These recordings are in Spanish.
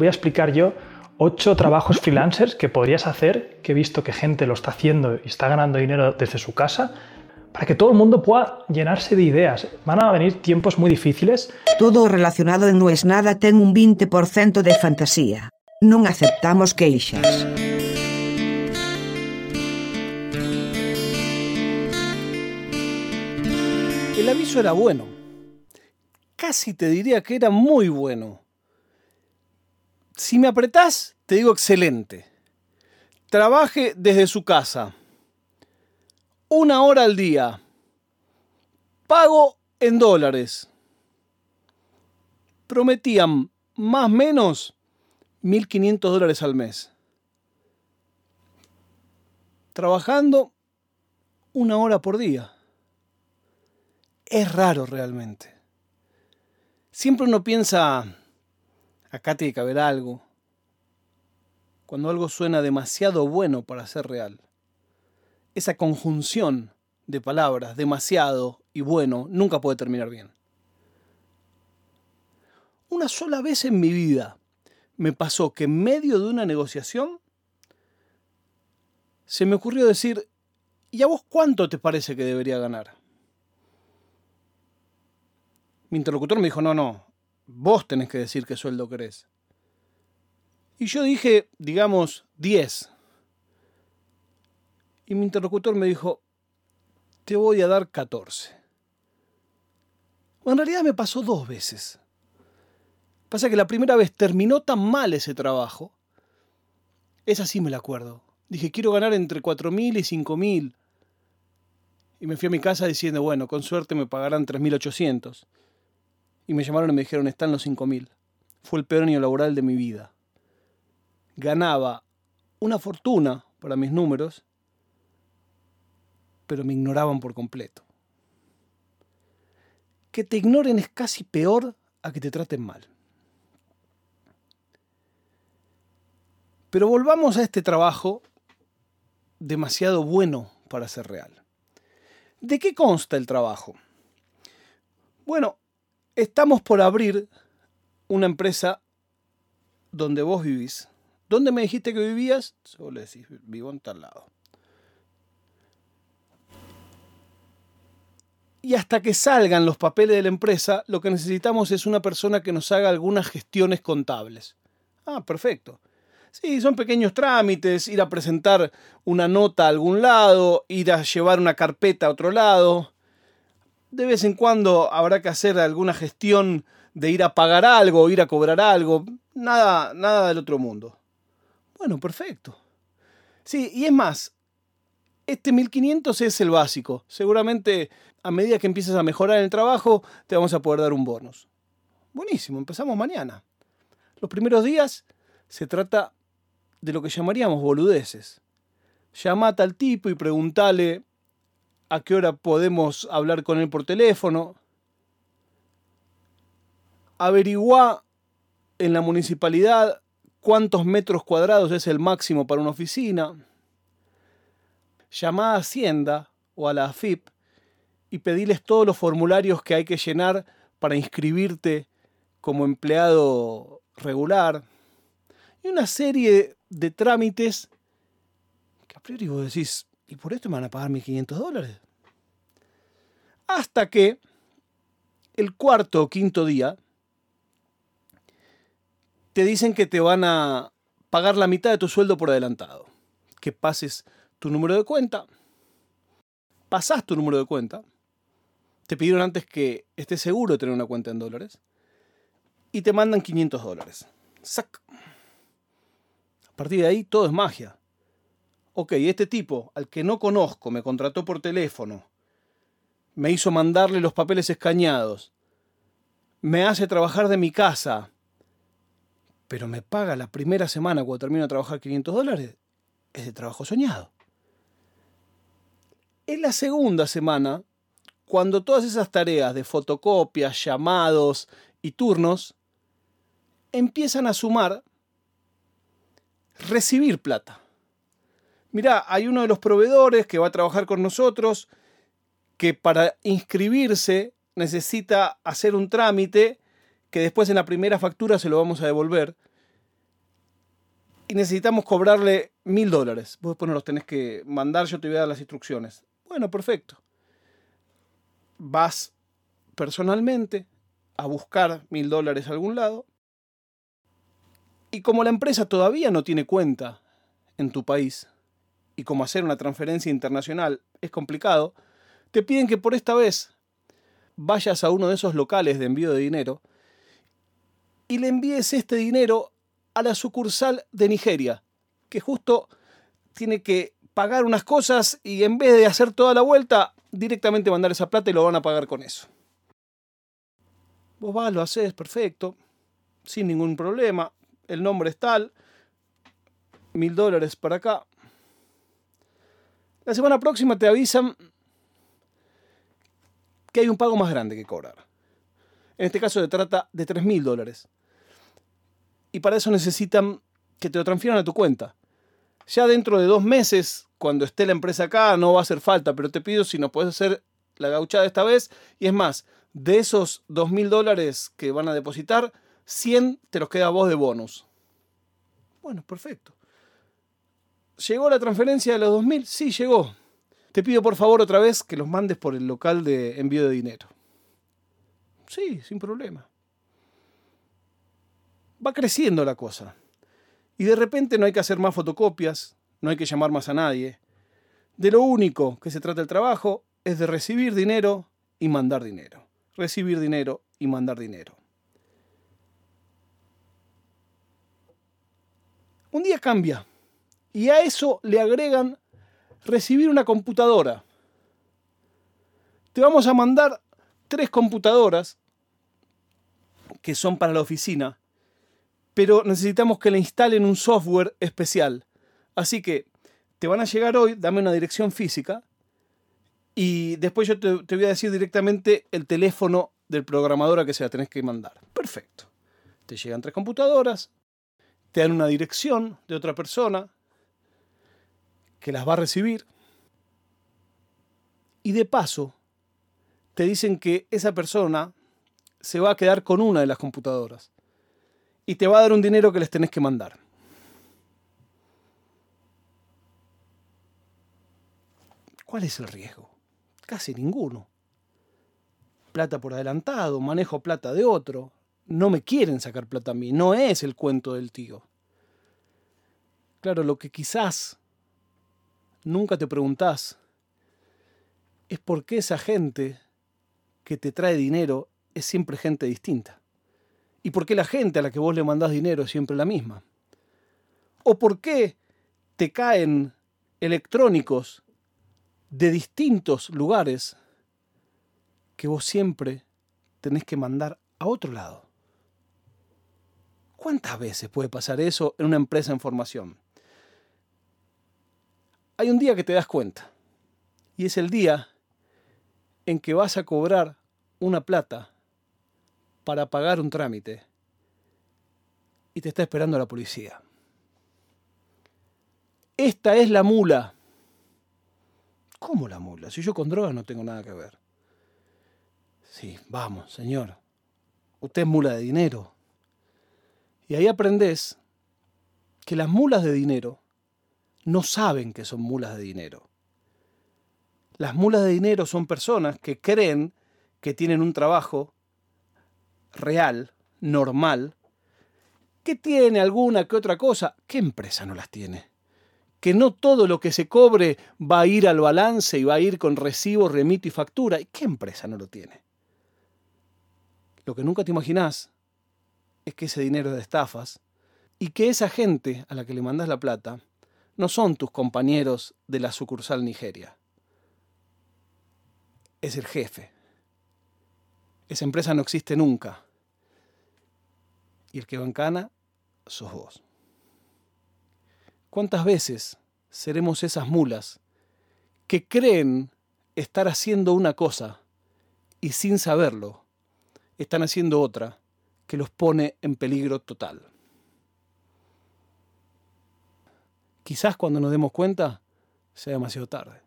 voy a explicar yo ocho trabajos freelancers que podrías hacer, que he visto que gente lo está haciendo y está ganando dinero desde su casa, para que todo el mundo pueda llenarse de ideas. Van a venir tiempos muy difíciles. Todo relacionado en No es nada ten un 20% de fantasía. Non aceptamos queixas. El aviso era bueno. Casi te diría que era muy bueno. Si me apretás, te digo excelente. Trabaje desde su casa. Una hora al día. Pago en dólares. Prometían más o menos 1.500 dólares al mes. Trabajando una hora por día. Es raro realmente. Siempre uno piensa, acá tiene que haber algo. Cuando algo suena demasiado bueno para ser real. Esa conjunción de palabras, demasiado y bueno, nunca puede terminar bien. Una sola vez en mi vida me pasó que en medio de una negociación se me ocurrió decir, ¿y a vos cuánto te parece que debería ganar? Mi interlocutor me dijo, no, no, vos tenés que decir qué sueldo querés. Y yo dije, digamos, 10. Y mi interlocutor me dijo, te voy a dar 14. Bueno, en realidad me pasó dos veces. Pasa que la primera vez terminó tan mal ese trabajo. Esa sí me la acuerdo. Dije, quiero ganar entre 4.000 y 5.000. Y me fui a mi casa diciendo, bueno, con suerte me pagarán 3.800 y me llamaron y me dijeron, están los 5.000. Fue el peor año laboral de mi vida. Ganaba una fortuna para mis números, pero me ignoraban por completo. Que te ignoren es casi peor a que te traten mal. Pero volvamos a este trabajo demasiado bueno para ser real. ¿De qué consta el trabajo? Bueno, estamos por abrir una empresa donde vos vivís. ¿Dónde me dijiste que vivías? Solo le decís, vivo en tal lado. Y hasta que salgan los papeles de la empresa, lo que necesitamos es una persona que nos haga algunas gestiones contables. Ah, perfecto. Sí, son pequeños trámites, ir a presentar una nota a algún lado, ir a llevar una carpeta a otro lado, de vez en cuando habrá que hacer alguna gestión de ir a pagar algo, ir a cobrar algo, nada, nada del otro mundo. Bueno, perfecto. Sí, y es más, este 1500 es el básico. Seguramente a medida que empieces a mejorar en el trabajo, te vamos a poder dar un bonus. Buenísimo, empezamos mañana. Los primeros días se trata de lo que llamaríamos boludeces. Llamate al tipo y preguntale a qué hora podemos hablar con él por teléfono. Averigua en la municipalidad cuántos metros cuadrados es el máximo para una oficina. Llama a Hacienda o a la AFIP y pediles todos los formularios que hay que llenar para inscribirte como empleado regular. Y una serie de trámites que a priori vos decís, ¿Y por esto me van a pagar 1.500 dólares? Hasta que el cuarto o quinto día te dicen que te van a pagar la mitad de tu sueldo por adelantado. Que pases tu número de cuenta. Pasás tu número de cuenta. Te pidieron antes que estés seguro de tener una cuenta en dólares. Y te mandan 500 dólares. ¡Sac! A partir de ahí todo es magia ok, este tipo al que no conozco me contrató por teléfono, me hizo mandarle los papeles escañados, me hace trabajar de mi casa, pero me paga la primera semana cuando termino de trabajar 500 dólares, es de trabajo soñado. En la segunda semana, cuando todas esas tareas de fotocopias, llamados y turnos empiezan a sumar recibir plata mirá, hay uno de los proveedores que va a trabajar con nosotros, que para inscribirse necesita hacer un trámite que después en la primera factura se lo vamos a devolver. y necesitamos cobrarle mil dólares. Vos después no los tenés que mandar, yo te voy a dar las instrucciones. Bueno, perfecto. Vas personalmente a buscar mil dólares a algún lado. Y como la empresa todavía no tiene cuenta en tu país, y como hacer una transferencia internacional es complicado, te piden que por esta vez vayas a uno de esos locales de envío de dinero y le envíes este dinero a la sucursal de Nigeria, que justo tiene que pagar unas cosas y en vez de hacer toda la vuelta, directamente mandar esa plata y lo van a pagar con eso. Vos vas, lo haces, perfecto, sin ningún problema, el nombre es tal, mil dólares para acá. La semana próxima te avisan que hay un pago más grande que cobrar. En este caso se trata de tres mil dólares. Y para eso necesitan que te lo transfieran a tu cuenta. Ya dentro de dos meses, cuando esté la empresa acá, no va a hacer falta, pero te pido si no puedes hacer la gauchada esta vez. Y es más, de esos dos mil dólares que van a depositar, 100 te los queda a vos de bonus. Bueno, perfecto. ¿Llegó la transferencia de los 2000? Sí, llegó. Te pido por favor otra vez que los mandes por el local de envío de dinero. Sí, sin problema. Va creciendo la cosa. Y de repente no hay que hacer más fotocopias, no hay que llamar más a nadie. De lo único que se trata el trabajo es de recibir dinero y mandar dinero. Recibir dinero y mandar dinero. Un día cambia y a eso le agregan recibir una computadora. Te vamos a mandar tres computadoras que son para la oficina, pero necesitamos que le instalen un software especial. Así que te van a llegar hoy, dame una dirección física y después yo te, voy a decir directamente el teléfono del programador a que se la tenés que mandar. Perfecto. Te llegan tres computadoras, te dan una dirección de otra persona que las va a recibir y de paso te dicen que esa persona se va a quedar con una de las computadoras y te va a dar un dinero que les tenés que mandar. ¿Cuál es el riesgo? Casi ninguno. Plata por adelantado, manejo plata de otro, no me quieren sacar plata a mí, no es el cuento del tío. Claro, lo que quizás nunca te preguntás es por qué esa gente que te trae dinero es siempre gente distinta. Y por qué la gente a la que vos le mandás dinero es siempre la misma. O por qué te caen electrónicos de distintos lugares que vos siempre tenés que mandar a otro lado. ¿Cuántas veces puede pasar eso en una empresa en formación? Hay un día que te das cuenta, y es el día en que vas a cobrar una plata para pagar un trámite y te está esperando la policía. Esta es la mula. ¿Cómo la mula? Si yo con drogas no tengo nada que ver. Sí, vamos, señor. Usted es mula de dinero. Y ahí aprendes que las mulas de dinero no saben que son mulas de dinero. Las mulas de dinero son personas que creen que tienen un trabajo real, normal, que tiene alguna que otra cosa. ¿Qué empresa no las tiene? Que no todo lo que se cobre va a ir al balance y va a ir con recibo, remito y factura. ¿Y qué empresa no lo tiene? Lo que nunca te imaginás es que ese dinero es de estafas y que esa gente a la que le mandas la plata no son tus compañeros de la sucursal Nigeria es el jefe. Esa empresa no existe nunca. Y el que bancana sos vos. ¿Cuántas veces seremos esas mulas que creen estar haciendo una cosa y sin saberlo están haciendo otra que los pone en peligro total? quizás cuando nos demos cuenta sea demasiado tarde.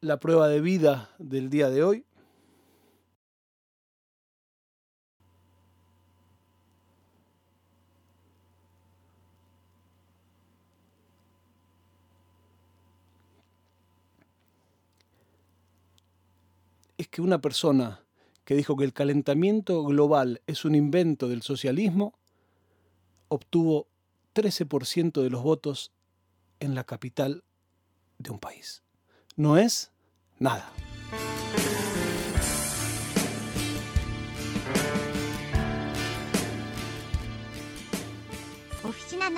La prueba de vida del día de hoy es que una persona que dijo que el calentamiento global es un invento del socialismo, obtuvo 13% de los votos en la capital de un país. No es nada. Oficina